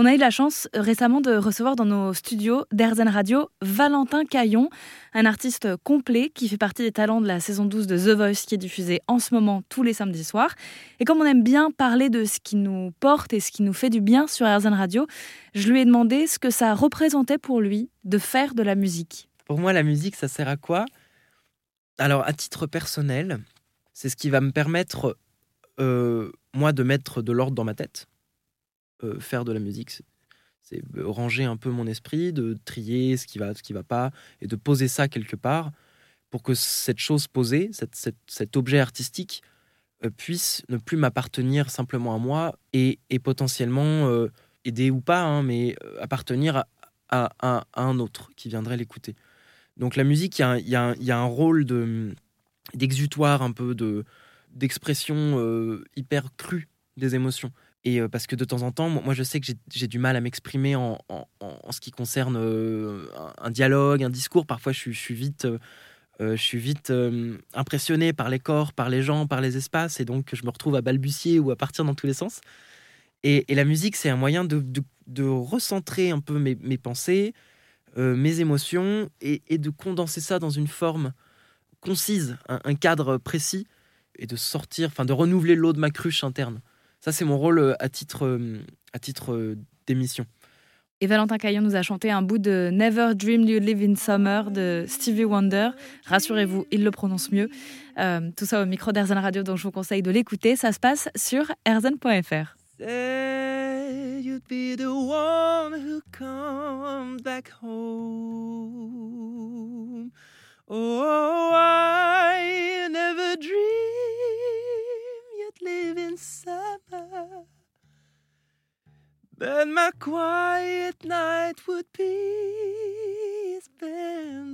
On a eu la chance euh, récemment de recevoir dans nos studios d'Airzen Radio Valentin Caillon, un artiste complet qui fait partie des talents de la saison 12 de The Voice qui est diffusée en ce moment tous les samedis soirs. Et comme on aime bien parler de ce qui nous porte et ce qui nous fait du bien sur Airzen Radio, je lui ai demandé ce que ça représentait pour lui de faire de la musique. Pour moi, la musique, ça sert à quoi? Alors, à titre personnel, c'est ce qui va me permettre, euh, moi, de mettre de l'ordre dans ma tête euh, faire de la musique. C'est ranger un peu mon esprit, de trier ce qui va, ce qui va pas, et de poser ça quelque part pour que cette chose posée, cet objet artistique, euh, puisse ne plus m'appartenir simplement à moi et, potentiellement euh, aider ou pas, hein, mais appartenir à, un autre qui viendrait l'écouter. Donc la musique, il y, a un rôle d'exutoire un peu, d'expression hyper crue des émotions. Et parce que de temps en temps, moi je sais que j'ai du mal à m'exprimer en, ce qui concerne un dialogue, un discours. Parfois je, suis vite, je suis vite impressionné par les corps, par les gens, par les espaces. Et donc je me retrouve à balbutier ou à partir dans tous les sens. Et, la musique, c'est un moyen de, recentrer un peu mes, pensées, mes émotions, et, et, de condenser ça dans une forme concise, un, un cadre précis, et de sortir, enfin de renouveler l'eau de ma cruche interne. Ça, c'est mon rôle euh, à titre, euh, à titre euh, d'émission. Et Valentin Caillon nous a chanté un bout de Never Dream You Live in Summer de Stevie Wonder. Rassurez-vous, il le prononce mieux. tout ça au micro d'Airzen Radio, donc je vous conseille de l'écouter. Ça se passe sur airzen.fr. Oh, Then my quiet night would be spent.